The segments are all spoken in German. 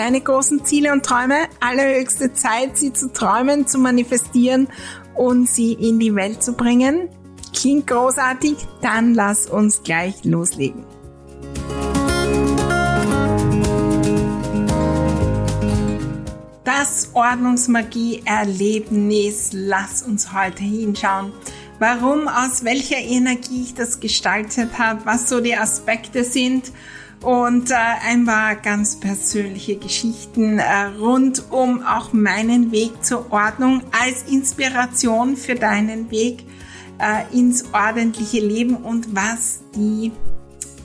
deine großen Ziele und Träume. Allerhöchste Zeit, sie zu träumen, zu manifestieren und sie in die Welt zu bringen. Klingt großartig? Dann lass uns gleich loslegen. Das Ordnungsmagie-Erlebnis. Lass uns heute hinschauen. Warum, aus welcher Energie ich das gestaltet habe, was so die Aspekte sind und äh, ein paar ganz persönliche Geschichten äh, rund um auch meinen Weg zur Ordnung als Inspiration für deinen Weg äh, ins ordentliche Leben und was die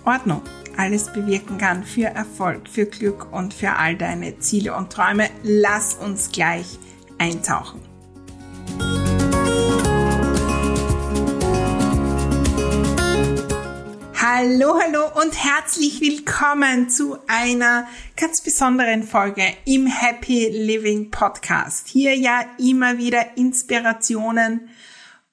Ordnung alles bewirken kann für Erfolg, für Glück und für all deine Ziele und Träume. Lass uns gleich eintauchen. Hallo, hallo und herzlich willkommen zu einer ganz besonderen Folge im Happy Living Podcast. Hier ja immer wieder Inspirationen,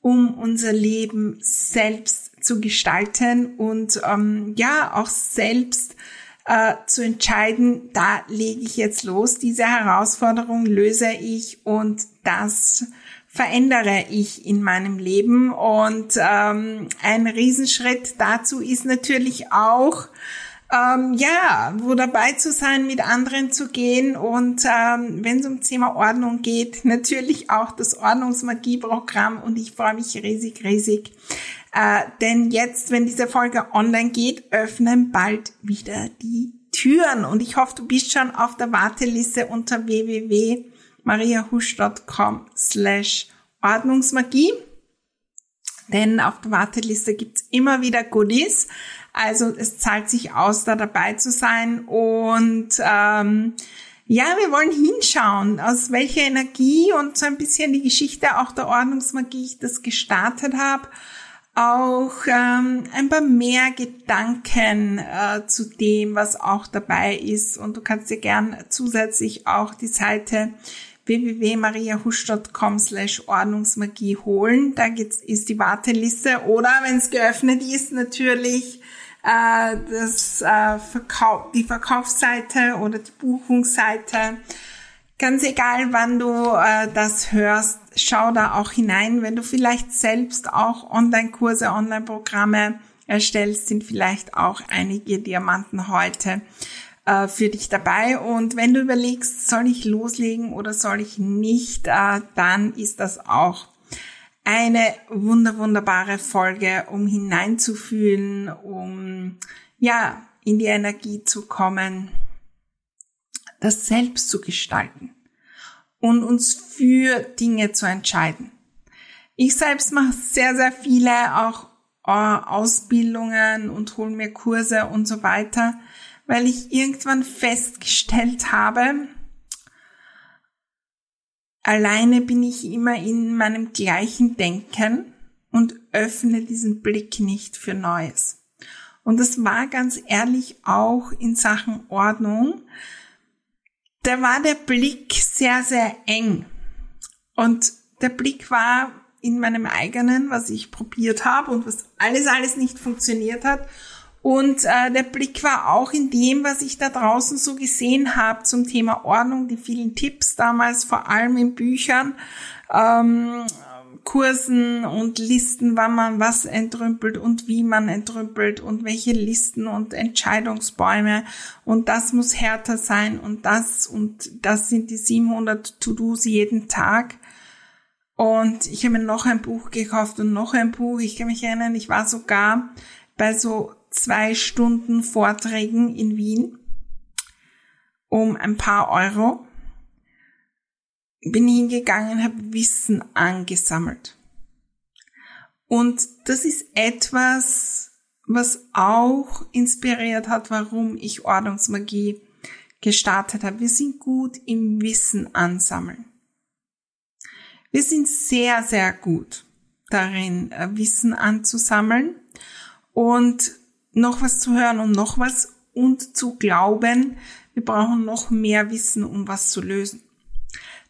um unser Leben selbst zu gestalten und ähm, ja auch selbst äh, zu entscheiden, da lege ich jetzt los, diese Herausforderung löse ich und das verändere ich in meinem Leben. Und ähm, ein Riesenschritt dazu ist natürlich auch, ähm, ja, wo dabei zu sein, mit anderen zu gehen und ähm, wenn es um Thema Ordnung geht, natürlich auch das Ordnungsmagie-Programm und ich freue mich riesig, riesig. Äh, denn jetzt, wenn diese Folge online geht, öffnen bald wieder die Türen und ich hoffe, du bist schon auf der Warteliste unter www mariahusch.com slash Ordnungsmagie. Denn auf der Warteliste gibt's immer wieder Goodies. Also es zahlt sich aus, da dabei zu sein. Und ähm, ja, wir wollen hinschauen, aus welcher Energie und so ein bisschen die Geschichte auch der Ordnungsmagie ich das gestartet habe. Auch ähm, ein paar mehr Gedanken äh, zu dem, was auch dabei ist. Und du kannst dir gern zusätzlich auch die Seite www.mariahusch.com slash Ordnungsmagie holen. Da gibt's, ist die Warteliste oder wenn es geöffnet ist, natürlich äh, das, äh, Verkauf, die Verkaufsseite oder die Buchungsseite. Ganz egal, wann du äh, das hörst, schau da auch hinein. Wenn du vielleicht selbst auch Online-Kurse, Online-Programme erstellst, sind vielleicht auch einige Diamanten heute äh, für dich dabei. Und wenn du überlegst, soll ich loslegen oder soll ich nicht, äh, dann ist das auch eine wunder, wunderbare Folge, um hineinzufühlen, um, ja, in die Energie zu kommen, das selbst zu gestalten und uns für Dinge zu entscheiden. Ich selbst mache sehr, sehr viele auch Ausbildungen und hole mir Kurse und so weiter weil ich irgendwann festgestellt habe, alleine bin ich immer in meinem gleichen Denken und öffne diesen Blick nicht für Neues. Und das war ganz ehrlich auch in Sachen Ordnung. Da war der Blick sehr, sehr eng. Und der Blick war in meinem eigenen, was ich probiert habe und was alles, alles nicht funktioniert hat. Und äh, der Blick war auch in dem, was ich da draußen so gesehen habe zum Thema Ordnung, die vielen Tipps damals, vor allem in Büchern, ähm, Kursen und Listen, wann man was entrümpelt und wie man entrümpelt und welche Listen und Entscheidungsbäume und das muss härter sein und das und das sind die 700 To-Dos jeden Tag. Und ich habe mir noch ein Buch gekauft und noch ein Buch. Ich kann mich erinnern, ich war sogar bei so zwei Stunden Vorträgen in Wien um ein paar Euro bin hingegangen, habe Wissen angesammelt. Und das ist etwas, was auch inspiriert hat, warum ich Ordnungsmagie gestartet habe. Wir sind gut im Wissen ansammeln. Wir sind sehr, sehr gut darin, äh, Wissen anzusammeln und noch was zu hören und noch was und zu glauben, wir brauchen noch mehr Wissen, um was zu lösen.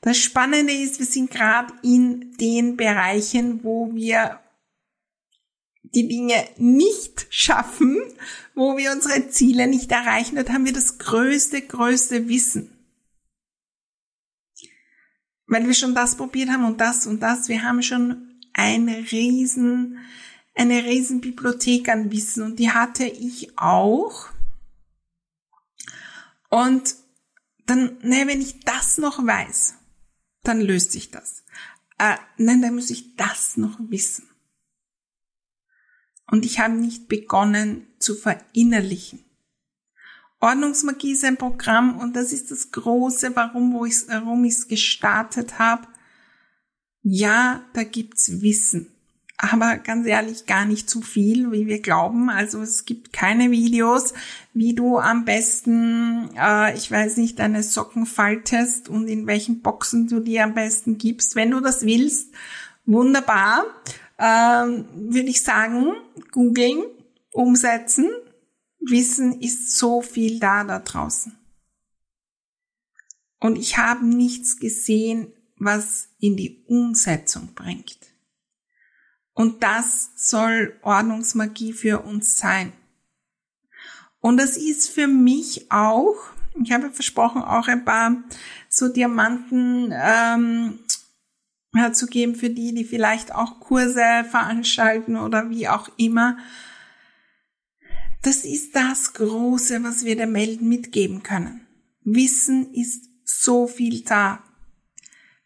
Das Spannende ist, wir sind gerade in den Bereichen, wo wir die Dinge nicht schaffen, wo wir unsere Ziele nicht erreichen, dort haben wir das größte, größte Wissen. Weil wir schon das probiert haben und das und das, wir haben schon eine riesen, eine riesen Bibliothek an Wissen und die hatte ich auch. Und dann, ne, wenn ich das noch weiß, dann löst sich das. Äh, nein, dann muss ich das noch wissen. Und ich habe nicht begonnen zu verinnerlichen. Ordnungsmagie ist ein Programm und das ist das Große, warum, wo ich, warum ich es gestartet habe. Ja, da gibt's Wissen aber ganz ehrlich gar nicht zu viel, wie wir glauben. Also es gibt keine Videos, wie du am besten, äh, ich weiß nicht, deine Socken faltest und in welchen Boxen du die am besten gibst. Wenn du das willst, wunderbar, ähm, würde ich sagen, googeln, umsetzen. Wissen ist so viel da da draußen. Und ich habe nichts gesehen, was in die Umsetzung bringt. Und das soll Ordnungsmagie für uns sein. Und das ist für mich auch, ich habe versprochen, auch ein paar so Diamanten ähm, herzugeben für die, die vielleicht auch Kurse veranstalten oder wie auch immer. Das ist das Große, was wir der Welt mitgeben können. Wissen ist so viel da.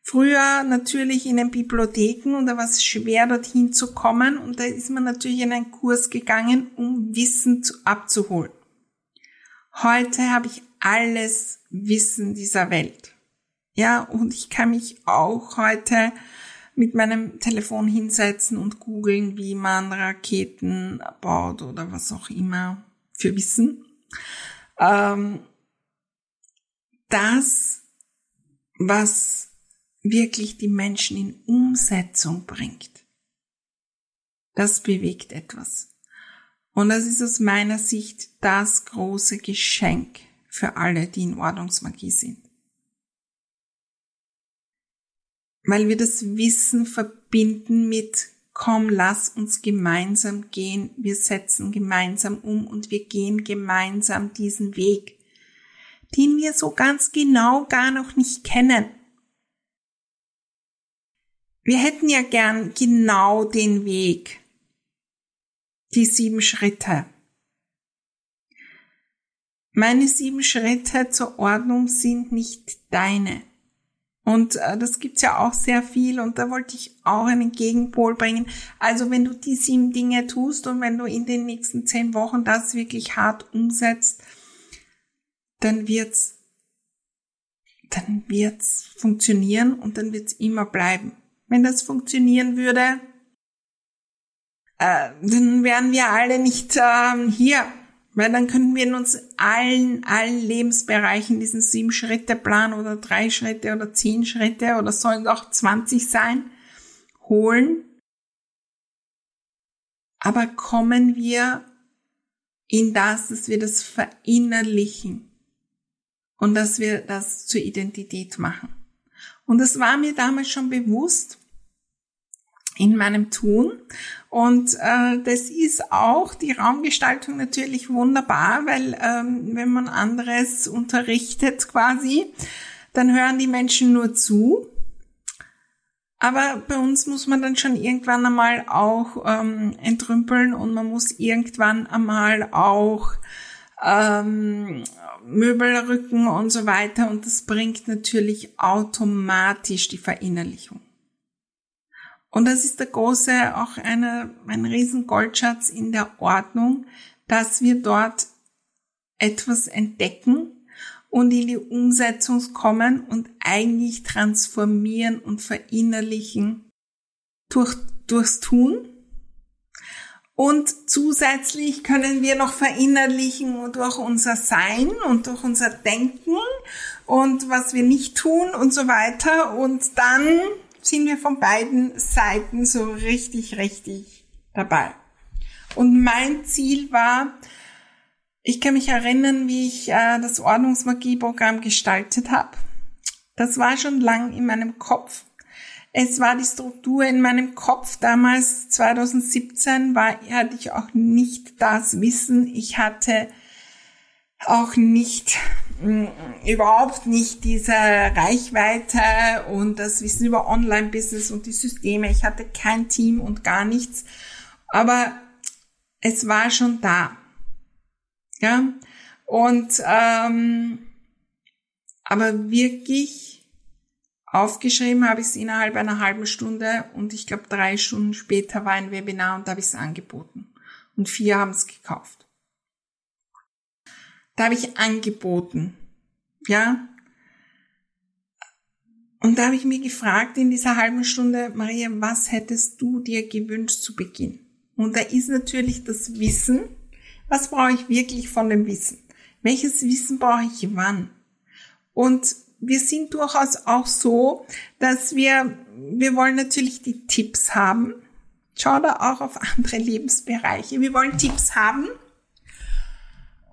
Früher natürlich in den Bibliotheken und da war es schwer, dorthin zu kommen und da ist man natürlich in einen Kurs gegangen, um Wissen zu, abzuholen. Heute habe ich alles Wissen dieser Welt. Ja, und ich kann mich auch heute mit meinem Telefon hinsetzen und googeln, wie man Raketen baut oder was auch immer für Wissen. Ähm, das, was wirklich die Menschen in Umsetzung bringt. Das bewegt etwas. Und das ist aus meiner Sicht das große Geschenk für alle, die in Ordnungsmagie sind. Weil wir das Wissen verbinden mit komm, lass uns gemeinsam gehen, wir setzen gemeinsam um und wir gehen gemeinsam diesen Weg, den wir so ganz genau gar noch nicht kennen. Wir hätten ja gern genau den Weg, die sieben Schritte. Meine sieben Schritte zur Ordnung sind nicht deine. Und äh, das gibt's ja auch sehr viel und da wollte ich auch einen Gegenpol bringen. Also wenn du die sieben Dinge tust und wenn du in den nächsten zehn Wochen das wirklich hart umsetzt, dann wird's, dann wird's funktionieren und dann wird's immer bleiben wenn das funktionieren würde, äh, dann wären wir alle nicht äh, hier, weil dann könnten wir in uns allen, allen Lebensbereichen diesen sieben Schritte Plan oder drei Schritte oder zehn Schritte oder sollen auch 20 sein, holen. Aber kommen wir in das, dass wir das verinnerlichen und dass wir das zur Identität machen. Und das war mir damals schon bewusst in meinem Tun. Und äh, das ist auch die Raumgestaltung natürlich wunderbar, weil ähm, wenn man anderes unterrichtet quasi, dann hören die Menschen nur zu. Aber bei uns muss man dann schon irgendwann einmal auch ähm, entrümpeln und man muss irgendwann einmal auch ähm, Möbel rücken und so weiter. Und das bringt natürlich automatisch die Verinnerlichung. Und das ist der große, auch eine, ein riesen Goldschatz in der Ordnung, dass wir dort etwas entdecken und in die Umsetzung kommen und eigentlich transformieren und verinnerlichen durch, durchs Tun. Und zusätzlich können wir noch verinnerlichen durch unser Sein und durch unser Denken und was wir nicht tun und so weiter. Und dann sind wir von beiden Seiten so richtig, richtig dabei. Und mein Ziel war, ich kann mich erinnern, wie ich äh, das Ordnungsmagieprogramm gestaltet habe. Das war schon lang in meinem Kopf. Es war die Struktur in meinem Kopf. Damals, 2017, war, hatte ich auch nicht das Wissen. Ich hatte auch nicht, überhaupt nicht diese Reichweite und das Wissen über Online-Business und die Systeme. Ich hatte kein Team und gar nichts. Aber es war schon da. Ja, und ähm, aber wirklich aufgeschrieben habe ich es innerhalb einer halben Stunde und ich glaube drei Stunden später war ein Webinar und da habe ich es angeboten. Und vier haben es gekauft. Da habe ich angeboten. Ja. Und da habe ich mir gefragt in dieser halben Stunde, Maria, was hättest du dir gewünscht zu Beginn? Und da ist natürlich das Wissen, was brauche ich wirklich von dem Wissen? Welches Wissen brauche ich wann? Und wir sind durchaus auch so, dass wir, wir wollen natürlich die Tipps haben. Schau da auch auf andere Lebensbereiche. Wir wollen Tipps haben.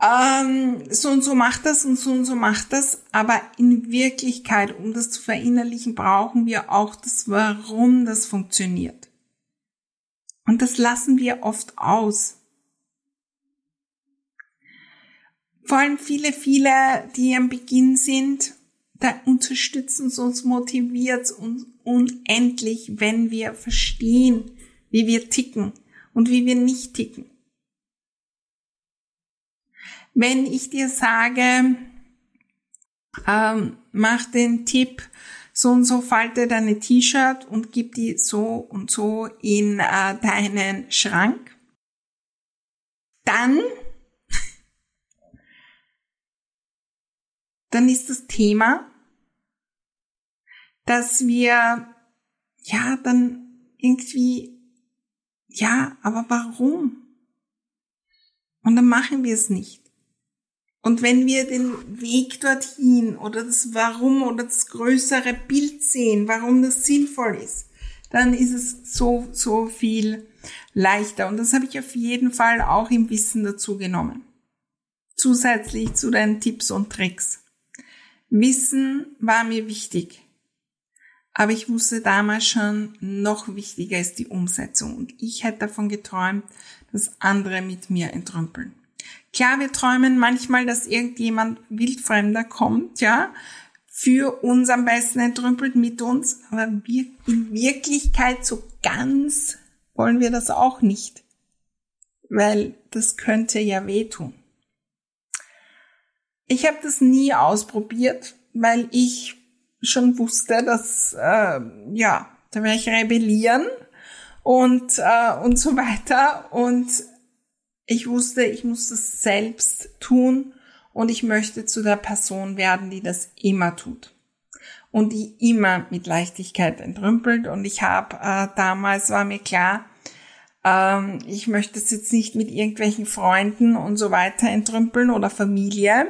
Ähm, so und so macht das und so und so macht das. Aber in Wirklichkeit, um das zu verinnerlichen, brauchen wir auch das Warum das funktioniert. Und das lassen wir oft aus. vor allem viele, viele, die am Beginn sind, da unterstützen sie uns, motiviert uns unendlich, wenn wir verstehen, wie wir ticken und wie wir nicht ticken. Wenn ich dir sage, ähm, mach den Tipp, so und so falte deine T-Shirt und gib die so und so in äh, deinen Schrank, dann dann ist das Thema, dass wir, ja, dann irgendwie, ja, aber warum? Und dann machen wir es nicht. Und wenn wir den Weg dorthin oder das Warum oder das größere Bild sehen, warum das sinnvoll ist, dann ist es so, so viel leichter. Und das habe ich auf jeden Fall auch im Wissen dazu genommen. Zusätzlich zu den Tipps und Tricks. Wissen war mir wichtig. Aber ich wusste damals schon, noch wichtiger ist die Umsetzung. Und ich hätte davon geträumt, dass andere mit mir entrümpeln. Klar, wir träumen manchmal, dass irgendjemand wildfremder kommt, ja, für uns am besten entrümpelt mit uns. Aber wir, in Wirklichkeit so ganz wollen wir das auch nicht. Weil das könnte ja wehtun. Ich habe das nie ausprobiert, weil ich schon wusste, dass äh, ja, da werde ich rebellieren und äh, und so weiter und ich wusste, ich muss das selbst tun und ich möchte zu der Person werden, die das immer tut. Und die immer mit Leichtigkeit entrümpelt. Und ich habe äh, damals war mir klar, ähm, ich möchte es jetzt nicht mit irgendwelchen Freunden und so weiter entrümpeln oder Familie,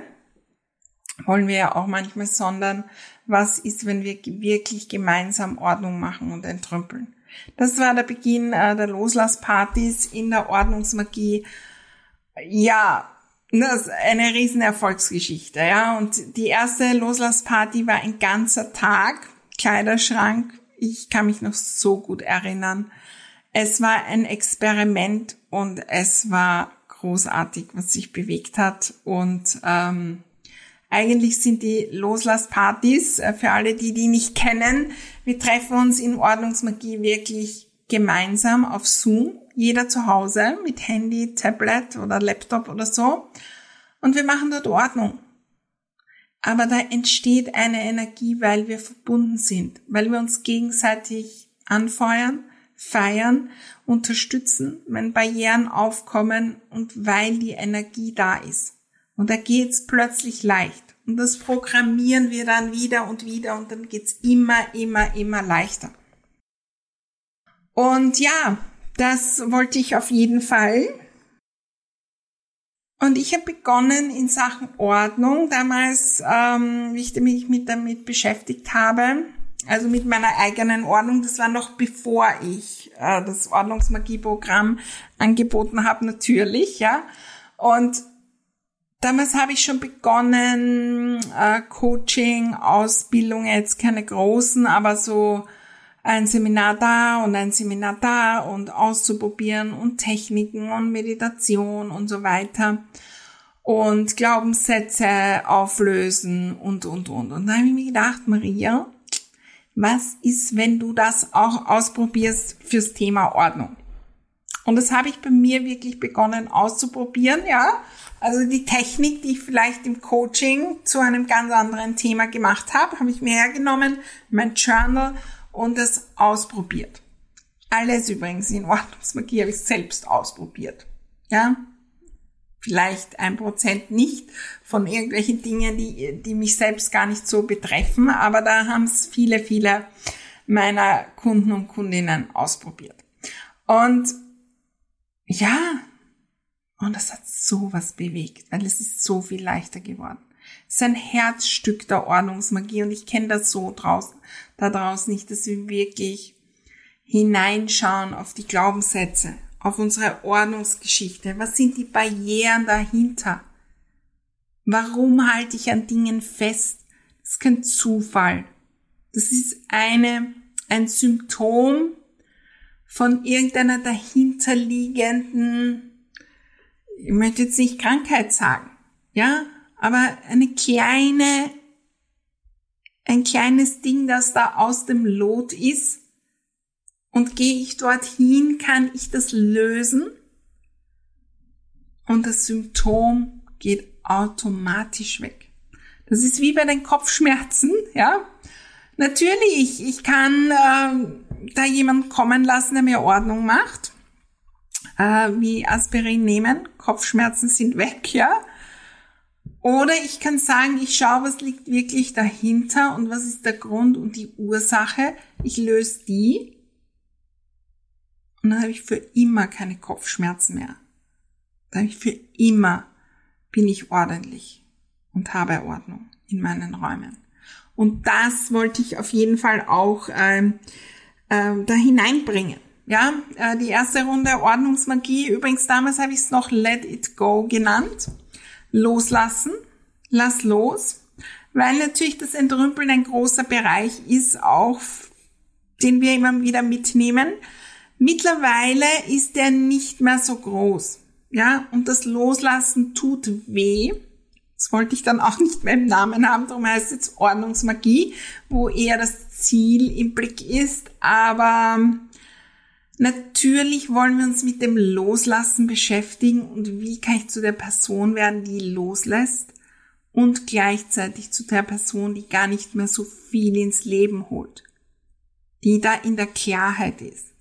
wollen wir ja auch manchmal, sondern was ist, wenn wir wirklich gemeinsam Ordnung machen und entrümpeln. Das war der Beginn äh, der Loslasspartys in der Ordnungsmagie. Ja, das ist eine riesen Erfolgsgeschichte, ja. Und die erste Loslassparty war ein ganzer Tag, Kleiderschrank. Ich kann mich noch so gut erinnern. Es war ein Experiment und es war großartig, was sich bewegt hat und ähm, Eigentlich sind die Loslasspartys, äh, für alle, die die nicht kennen, wir treffen uns in Ordnungsmagie wirklich gemeinsam auf Zoom, jeder zu Hause mit Handy, Tablet oder Laptop oder so. Und wir machen dort Ordnung. Aber da entsteht eine Energie, weil wir verbunden sind, weil wir uns gegenseitig anfeuern, feiern, unterstützen, wenn Barrieren aufkommen und weil die Energie da ist. Und da geht's plötzlich leicht. Und das programmieren wir dann wieder und wieder und dann geht's immer, immer, immer leichter. Und ja, das wollte ich auf jeden Fall. Und ich habe begonnen in Sachen Ordnung, damals, ähm, wie ich mich mit damit beschäftigt habe, also mit meiner eigenen Ordnung, das war noch bevor ich äh, das Ordnungsmagieprogramm angeboten habe, natürlich, ja. Und damals habe ich schon begonnen, äh, Coaching, Ausbildung, jetzt keine großen, aber so ein Seminar da und ein Seminar da und auszuprobieren und Techniken und Meditation und so weiter und Glaubenssätze auflösen und, und, und. Und da habe ich mir gedacht, Maria, was ist, wenn du das auch ausprobierst fürs Thema Ordnung? Und das habe ich bei mir wirklich begonnen auszuprobieren, ja. Also die Technik, die ich vielleicht im Coaching zu einem ganz anderen Thema gemacht habe, habe ich mir hergenommen, mein Journal und es ausprobiert. Alles übrigens in Ordnungsmagie habe ich selbst ausprobiert. Ja, vielleicht ein Prozent nicht von irgendwelchen Dingen, die, die mich selbst gar nicht so betreffen, aber da haben es viele, viele meiner Kunden und Kundinnen ausprobiert. Und ja, und das hat sowas bewegt, weil es ist so viel leichter geworden. Es ist ein Herzstück der Ordnungsmagie und ich kenne das so draußen, da draußen nicht, dass wir wirklich hineinschauen auf die Glaubenssätze, auf unsere Ordnungsgeschichte. Was sind die Barrieren dahinter? Warum halte ich an Dingen fest? Das ist kein Zufall. Das ist eine, ein Symptom von irgendeiner dahinterliegenden, ich möchte jetzt nicht Krankheit sagen, ja, aber eine kleine, ein kleines Ding, das da aus dem Lot ist. Und gehe ich dorthin, kann ich das lösen. Und das Symptom geht automatisch weg. Das ist wie bei den Kopfschmerzen, ja. Natürlich, ich kann äh, da jemanden kommen lassen, der mir Ordnung macht, äh, wie Aspirin nehmen. Kopfschmerzen sind weg, ja. Oder ich kann sagen, ich schaue, was liegt wirklich dahinter und was ist der Grund und die Ursache. Ich löse die und dann habe ich für immer keine Kopfschmerzen mehr. Dann habe ich für immer bin ich ordentlich und habe Ordnung in meinen Räumen. Und das wollte ich auf jeden Fall auch ähm, äh, da hineinbringen. Ja, äh, die erste Runde Ordnungsmagie. Übrigens damals habe ich es noch Let It Go genannt loslassen, lass los, weil natürlich das Entrümpeln ein großer Bereich ist, auch den wir immer wieder mitnehmen. Mittlerweile ist er nicht mehr so groß. Ja, und das Loslassen tut weh. Das wollte ich dann auch nicht mehr im Namen haben, darum heißt es jetzt Ordnungsmagie, wo eher das Ziel im Blick ist. Aber Natürlich wollen wir uns mit dem Loslassen beschäftigen. Und wie kann ich zu der Person werden, die loslässt? Und gleichzeitig zu der Person, die gar nicht mehr so viel ins Leben holt, die da in der Klarheit ist.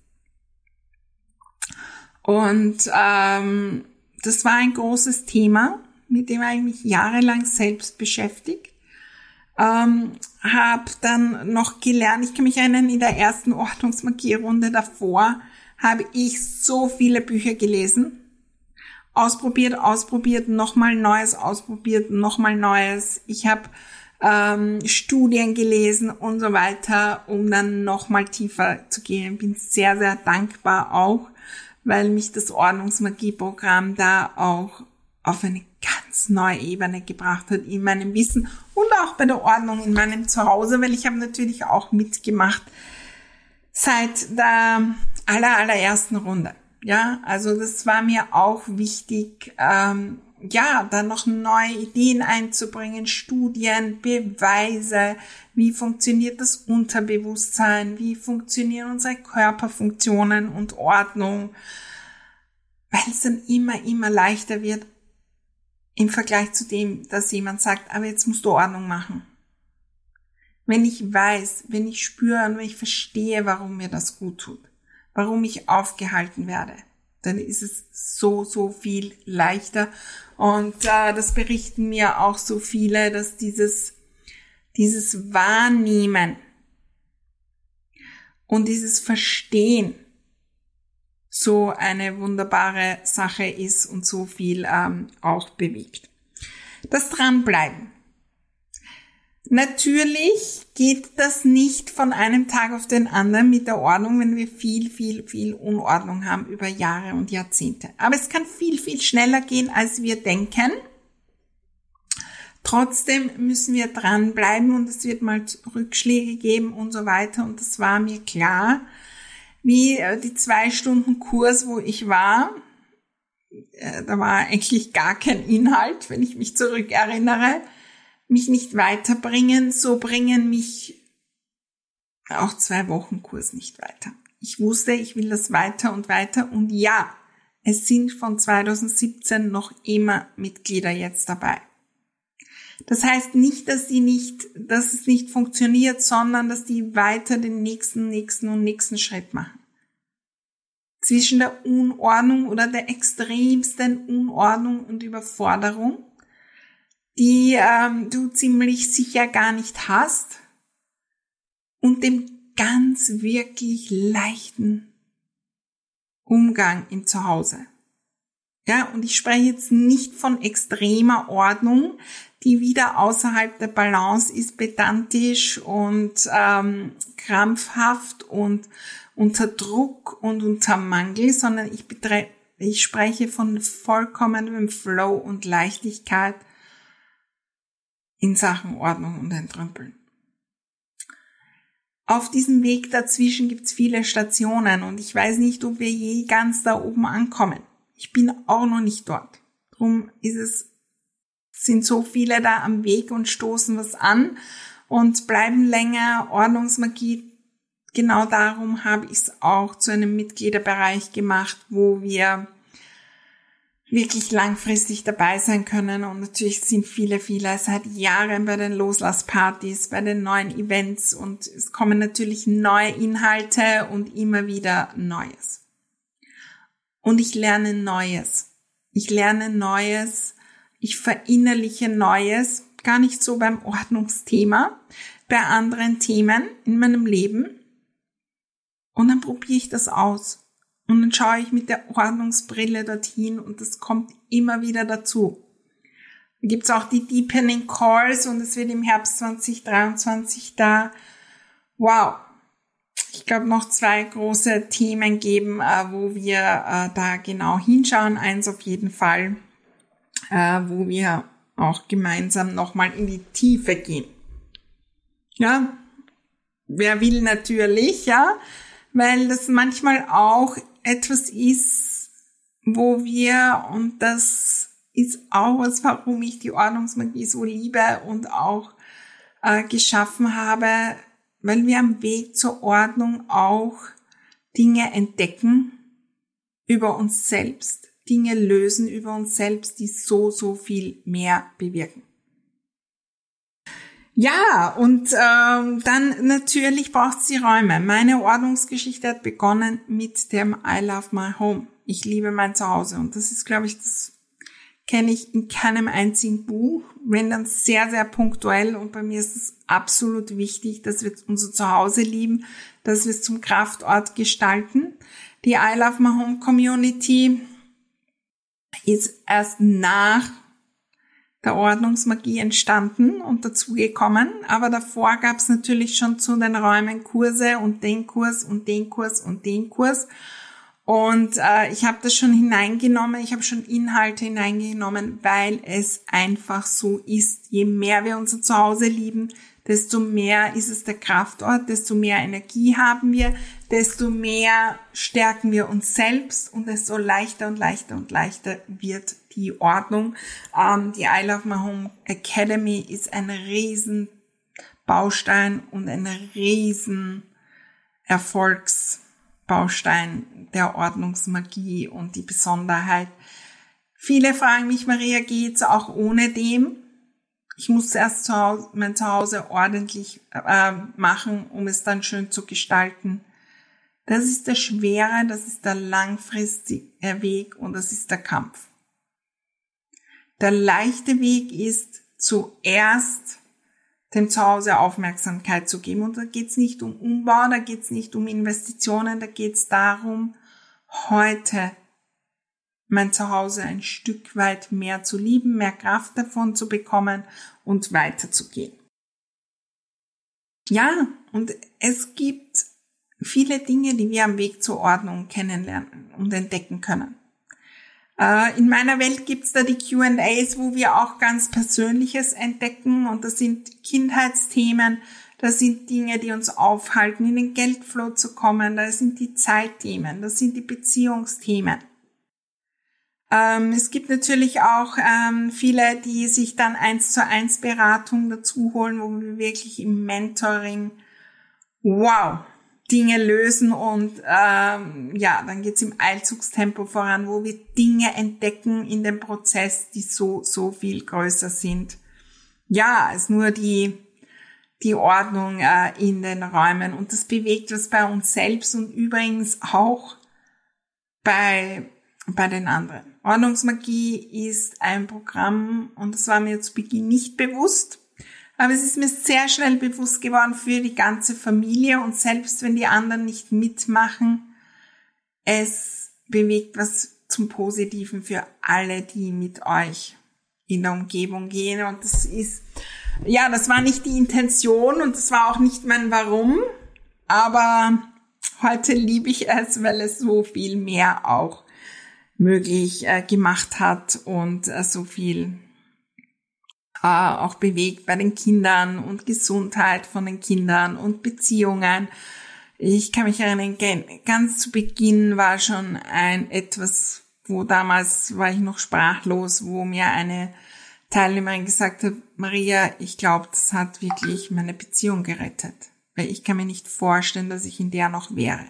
Und ähm, das war ein großes Thema, mit dem ich mich jahrelang selbst beschäftigt. Ähm, habe dann noch gelernt, ich kann mich erinnern, in der ersten Ordnungsmarkierrunde davor habe ich so viele Bücher gelesen. Ausprobiert, ausprobiert, nochmal Neues ausprobiert, nochmal Neues. Ich habe ähm, Studien gelesen und so weiter, um dann nochmal tiefer zu gehen. Bin sehr, sehr dankbar auch, weil mich das Ordnungsmagieprogramm da auch auf eine ganz neue Ebene gebracht hat in meinem Wissen und auch bei der Ordnung in meinem Zuhause, weil ich habe natürlich auch mitgemacht seit der aller, allerersten Runde. Ja, also das war mir auch wichtig, ähm, ja, dann noch neue Ideen einzubringen, Studien, Beweise, wie funktioniert das Unterbewusstsein, wie funktionieren unsere Körperfunktionen und Ordnung, weil es dann immer, immer leichter wird im Vergleich zu dem, dass jemand sagt, aber jetzt musst du Ordnung machen. Wenn ich weiß, wenn ich spüre und wenn ich verstehe, warum mir das gut tut, warum ich aufgehalten werde, dann ist es so, so viel leichter. Und äh, das berichten mir auch so viele, dass dieses, dieses Wahrnehmen und dieses Verstehen so eine wunderbare Sache ist und so viel ähm, auch bewegt. Das Dranbleiben. Natürlich geht das nicht von einem Tag auf den anderen mit der Ordnung, wenn wir viel, viel, viel Unordnung haben über Jahre und Jahrzehnte. Aber es kann viel, viel schneller gehen, als wir denken. Trotzdem müssen wir dranbleiben und es wird mal Rückschläge geben und so weiter. Und das war mir klar, wie äh, die zwei Stunden Kurs, wo ich war. Äh, da war eigentlich gar kein Inhalt, wenn ich mich zurückerinnere mich nicht weiterbringen, so bringen mich auch zwei Wochen Kurs nicht weiter. Ich wusste, ich will das weiter und weiter und ja, es sind von 2017 noch immer Mitglieder jetzt dabei. Das heißt nicht, dass die nicht, dass es nicht funktioniert, sondern dass die weiter den nächsten, nächsten und nächsten Schritt machen. Zwischen der Unordnung oder der extremsten Unordnung und Überforderung die ähm, du ziemlich sicher gar nicht hast und dem ganz wirklich leichten Umgang im Zuhause. Ja, und ich spreche jetzt nicht von extremer Ordnung, die wieder außerhalb der Balance ist, pedantisch und ähm, krampfhaft und unter Druck und unter Mangel, sondern ich, betre ich spreche von vollkommenem Flow und Leichtigkeit in Sachen Ordnung und Entrümpeln. Auf diesem Weg dazwischen gibt's viele Stationen und ich weiß nicht, ob wir je ganz da oben ankommen. Ich bin auch noch nicht dort. Drum ist es, sind so viele da am Weg und stoßen was an und bleiben länger. Ordnungsmagie, genau darum habe ich es auch zu einem Mitgliederbereich gemacht, wo wir wirklich langfristig dabei sein können. Und natürlich sind viele, viele seit Jahren bei den Loslasspartys, bei den neuen Events und es kommen natürlich neue Inhalte und immer wieder Neues. Und ich lerne Neues. Ich lerne Neues. Ich verinnerliche Neues. Gar nicht so beim Ordnungsthema, bei anderen Themen in meinem Leben. Und dann probiere ich das aus. Und dann schaue ich mit der Ordnungsbrille dorthin und das kommt immer wieder dazu. Da gibt's auch die Deepening Calls und es wird im Herbst 2023 da, wow, ich glaube, noch zwei große Themen geben, äh, wo wir äh, da genau hinschauen. Eins auf jeden Fall, äh, wo wir auch gemeinsam nochmal in die Tiefe gehen. Ja, wer will natürlich, ja, weil das manchmal auch etwas ist, wo wir, und das ist auch was, warum ich die Ordnungsmagie so liebe und auch äh, geschaffen habe, weil wir am Weg zur Ordnung auch Dinge entdecken über uns selbst, Dinge lösen über uns selbst, die so, so viel mehr bewirken. Ja, und ähm, dann natürlich braucht sie Räume. Meine Ordnungsgeschichte hat begonnen mit dem I Love My Home. Ich liebe mein Zuhause und das ist, glaube ich, das kenne ich in keinem einzigen Buch, wenn dann sehr, sehr punktuell und bei mir ist es absolut wichtig, dass wir unser Zuhause lieben, dass wir es zum Kraftort gestalten. Die I Love My Home Community ist erst nach der Ordnungsmagie entstanden und dazugekommen. Aber davor gab es natürlich schon zu den Räumen Kurse und den Kurs und den Kurs und den Kurs. Und äh, ich habe das schon hineingenommen, ich habe schon Inhalte hineingenommen, weil es einfach so ist. Je mehr wir unser Zuhause lieben, desto mehr ist es der Kraftort, desto mehr Energie haben wir, desto mehr stärken wir uns selbst und desto leichter und leichter und leichter wird die Ordnung. Ähm, die I Love My Home Academy ist ein riesen Baustein und ein riesen Erfolgsbaustein der Ordnungsmagie und die Besonderheit. Viele fragen mich, Maria, geht's auch ohne dem? Ich muss erst zu Hause, mein Zuhause ordentlich äh, machen, um es dann schön zu gestalten. Das ist der schwere, das ist der langfristige Weg und das ist der Kampf. Der leichte Weg ist zuerst dem Zuhause Aufmerksamkeit zu geben. Und da geht es nicht um Umbau, da geht es nicht um Investitionen, da geht es darum, heute mein Zuhause ein Stück weit mehr zu lieben, mehr Kraft davon zu bekommen und weiterzugehen. Ja, und es gibt viele Dinge, die wir am Weg zur Ordnung kennenlernen und entdecken können. Äh, in meiner Welt gibt's da die QAs, wo wir auch ganz Persönliches entdecken und das sind Kindheitsthemen, das sind Dinge, die uns aufhalten, in den Geldflow zu kommen, das sind die Zeitthemen, das sind die Beziehungsthemen. Ähm, es gibt natürlich auch ähm, viele, die sich dann eins zu eins Beratung dazu holen, wo wir wirklich im Mentoring, wow, Dinge lösen und ähm, ja, dann geht's im Eilzugstempo voran, wo wir Dinge entdecken in dem Prozess, die so, so viel größer sind. Ja, als nur die, die Ordnung äh, in den Räumen und das bewegt was bei uns selbst und übrigens auch bei, bei den anderen. Ordnungsmagie ist ein Programm und das war mir zu Beginn nicht bewusst aber es ist mir sehr schnell bewusst geworden für die ganze Familie und selbst wenn die anderen nicht mitmachen, es bewegt was zum Positiven für alle, die mit euch in der Umgebung gehen. Und das ist, ja, das war nicht die Intention und das war auch nicht mein Warum. Aber heute liebe ich es, weil es so viel mehr auch möglich äh, gemacht hat und äh, so viel äh, auch bewegt bei den Kindern und Gesundheit von den Kindern und Beziehungen. Ich kann mich erinnern, ganz zu Beginn war schon ein etwas, wo damals war ich noch sprachlos, wo mir eine Teilnehmerin gesagt hat, Maria, ich glaube, das hat wirklich meine Beziehung gerettet. Weil ich kann mir nicht vorstellen, dass ich in der noch wäre.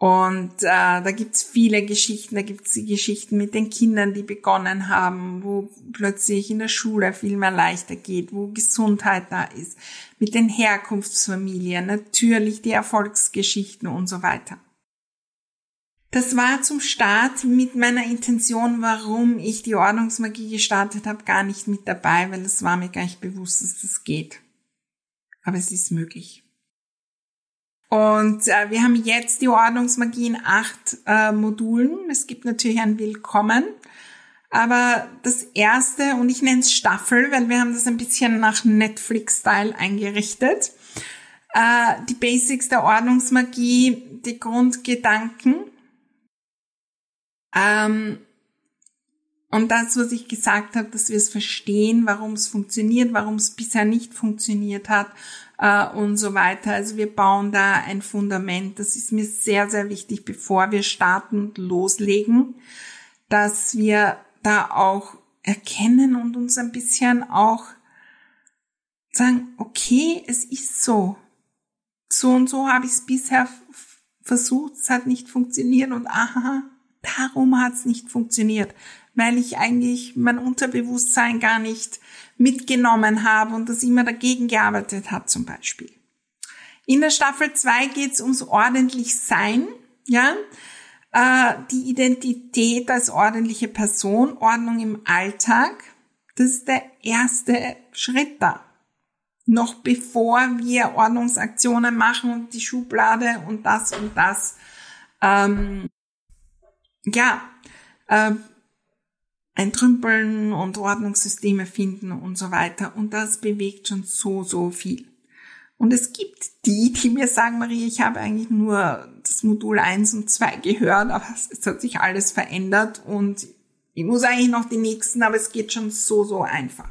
Und äh, da gibt's viele Geschichten, da gibt's die Geschichten mit den Kindern, die begonnen haben, wo plötzlich in der Schule viel mehr leichter geht, wo Gesundheit da ist, mit den Herkunftsfamilien, natürlich die Erfolgsgeschichten und so weiter. Das war zum Start mit meiner Intention, warum ich die Ordnungsmagie gestartet habe, gar nicht mit dabei, weil es war mir gar nicht bewusst, dass das geht. Aber es ist möglich. Und äh, wir haben jetzt die Ordnungsmagie in acht äh, Modulen. Es gibt natürlich ein Willkommen. Aber das erste, und ich nenne es Staffel, weil wir haben das ein bisschen nach Netflix-Style eingerichtet. Äh, die Basics der Ordnungsmagie, die Grundgedanken. Ähm, und das, was ich gesagt habe, dass wir es verstehen, warum es funktioniert, warum es bisher nicht funktioniert hat äh, und so weiter. Also wir bauen da ein Fundament. Das ist mir sehr, sehr wichtig, bevor wir starten und loslegen, dass wir da auch erkennen und uns ein bisschen auch sagen, okay, es ist so. So und so habe ich es bisher versucht, es hat nicht funktioniert und aha, darum hat es nicht funktioniert weil ich eigentlich mein Unterbewusstsein gar nicht mitgenommen habe und das immer dagegen gearbeitet hat zum Beispiel. In der Staffel 2 geht es ums ordentlich Sein, ja, äh, die Identität als ordentliche Person, Ordnung im Alltag. Das ist der erste Schritt da. Noch bevor wir Ordnungsaktionen machen und die Schublade und das und das, ähm, ja, äh, entrümpeln und Ordnungssysteme finden und so weiter. Und das bewegt schon so, so viel. Und es gibt die, die mir sagen, Marie, ich habe eigentlich nur das Modul 1 und 2 gehört, aber es hat sich alles verändert und ich muss eigentlich noch die nächsten, aber es geht schon so, so einfach.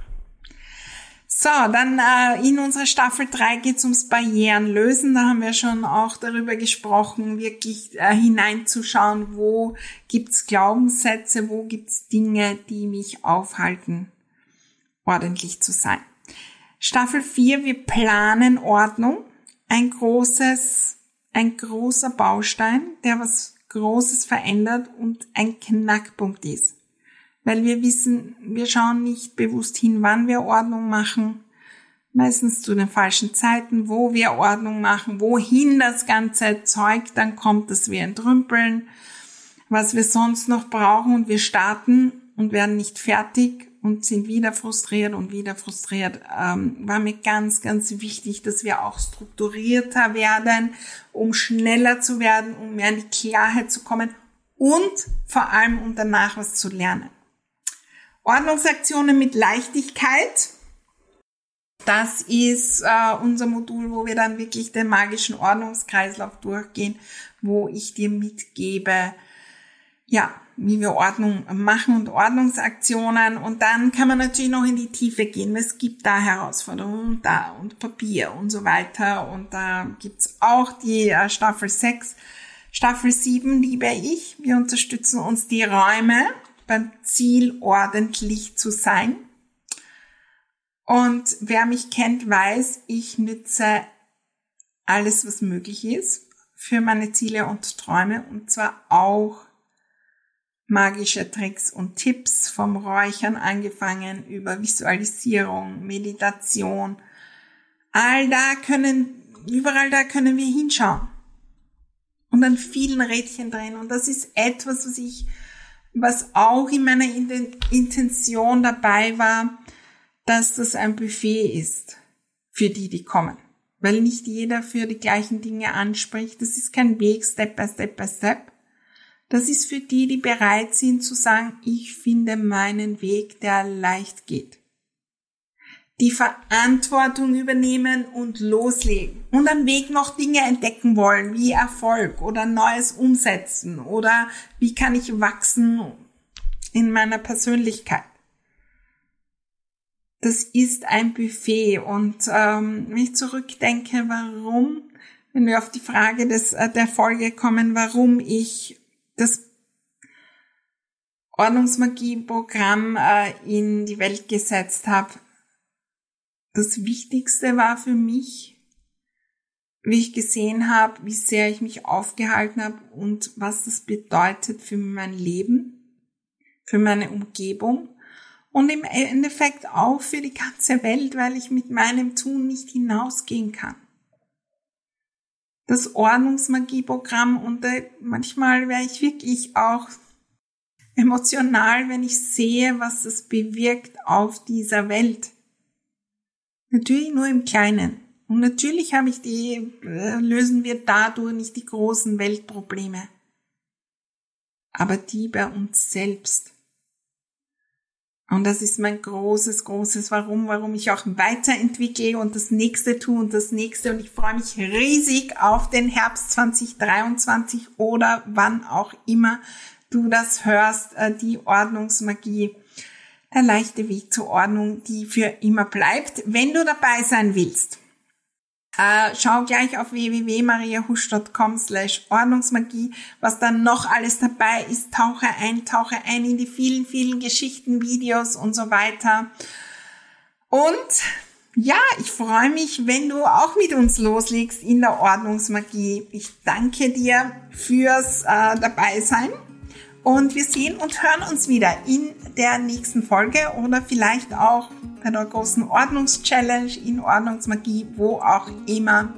So, dann äh, in unserer Staffel 3 geht es ums Barrieren lösen. Da haben wir schon auch darüber gesprochen, wirklich äh, hineinzuschauen, wo gibt's Glaubenssätze, wo gibt's Dinge, die mich aufhalten, ordentlich zu sein. Staffel 4, wir planen Ordnung. Ein großes, ein großer Baustein, der was Großes verändert und ein Knackpunkt ist weil wir wissen, wir schauen nicht bewusst hin, wann wir Ordnung machen, meistens zu den falschen Zeiten, wo wir Ordnung machen, wohin das ganze Zeug dann kommt, dass wir entrümpeln, was wir sonst noch brauchen und wir starten und werden nicht fertig und sind wieder frustriert und wieder frustriert. Ähm, war mir ganz, ganz wichtig, dass wir auch strukturierter werden, um schneller zu werden, um mehr in die Klarheit zu kommen und vor allem um danach was zu lernen. Ordnungsaktionen mit Leichtigkeit. Das ist äh, unser Modul, wo wir dann wirklich den magischen Ordnungskreislauf durchgehen, wo ich dir mitgebe, ja, wie wir Ordnung machen und Ordnungsaktionen. Und dann kann man natürlich noch in die Tiefe gehen. Es gibt da Herausforderungen da und Papier und so weiter. Und da gibt's auch die äh, Staffel 6. Staffel 7 liebe ich. Wir unterstützen uns die Räume beim Ziel ordentlich zu sein. Und wer mich kennt, weiß, ich nütze alles, was möglich ist für meine Ziele und Träume und zwar auch magische Tricks und Tipps vom Räuchern angefangen über Visualisierung, Meditation. All da können, überall da können wir hinschauen. Und an vielen Rädchen drehen. Und das ist etwas, was ich was auch in meiner Intention dabei war, dass das ein Buffet ist für die, die kommen. Weil nicht jeder für die gleichen Dinge anspricht. Das ist kein Weg, Step by Step by Step. Das ist für die, die bereit sind zu sagen, ich finde meinen Weg, der leicht geht die Verantwortung übernehmen und loslegen und am Weg noch Dinge entdecken wollen, wie Erfolg oder Neues umsetzen oder wie kann ich wachsen in meiner Persönlichkeit. Das ist ein Buffet und ähm, wenn ich zurückdenke, warum, wenn wir auf die Frage des, äh, der Folge kommen, warum ich das Ordnungsmagie-Programm äh, in die Welt gesetzt habe, das Wichtigste war für mich, wie ich gesehen habe, wie sehr ich mich aufgehalten habe und was das bedeutet für mein Leben, für meine Umgebung und im Endeffekt auch für die ganze Welt, weil ich mit meinem Tun nicht hinausgehen kann. Das Ordnungsmagieprogramm und äh, manchmal wäre ich wirklich auch emotional, wenn ich sehe, was das bewirkt auf dieser Welt. Natürlich nur im Kleinen. Und natürlich habe ich die, äh, lösen wir dadurch nicht die großen Weltprobleme. Aber die bei uns selbst. Und das ist mein großes, großes Warum, warum ich auch weiterentwickle und das nächste tue und das nächste. Und ich freue mich riesig auf den Herbst 2023 oder wann auch immer du das hörst, äh, die Ordnungsmagie der leichte Weg zur Ordnung, die für immer bleibt. Wenn du dabei sein willst, äh, schau gleich auf www.mariahusch.com slash Ordnungsmagie, was dann noch alles dabei ist. Tauche ein, tauche ein in die vielen, vielen Geschichten, Videos und so weiter. Und ja, ich freue mich, wenn du auch mit uns loslegst in der Ordnungsmagie. Ich danke dir fürs äh, Dabeisein und wir sehen und hören uns wieder in der nächsten Folge oder vielleicht auch bei der großen Ordnungschallenge in Ordnungsmagie, wo auch immer.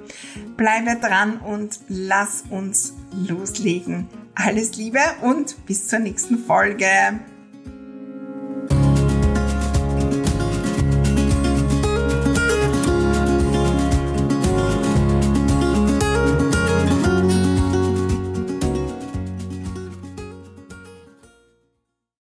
Bleibe dran und lass uns loslegen. Alles Liebe und bis zur nächsten Folge.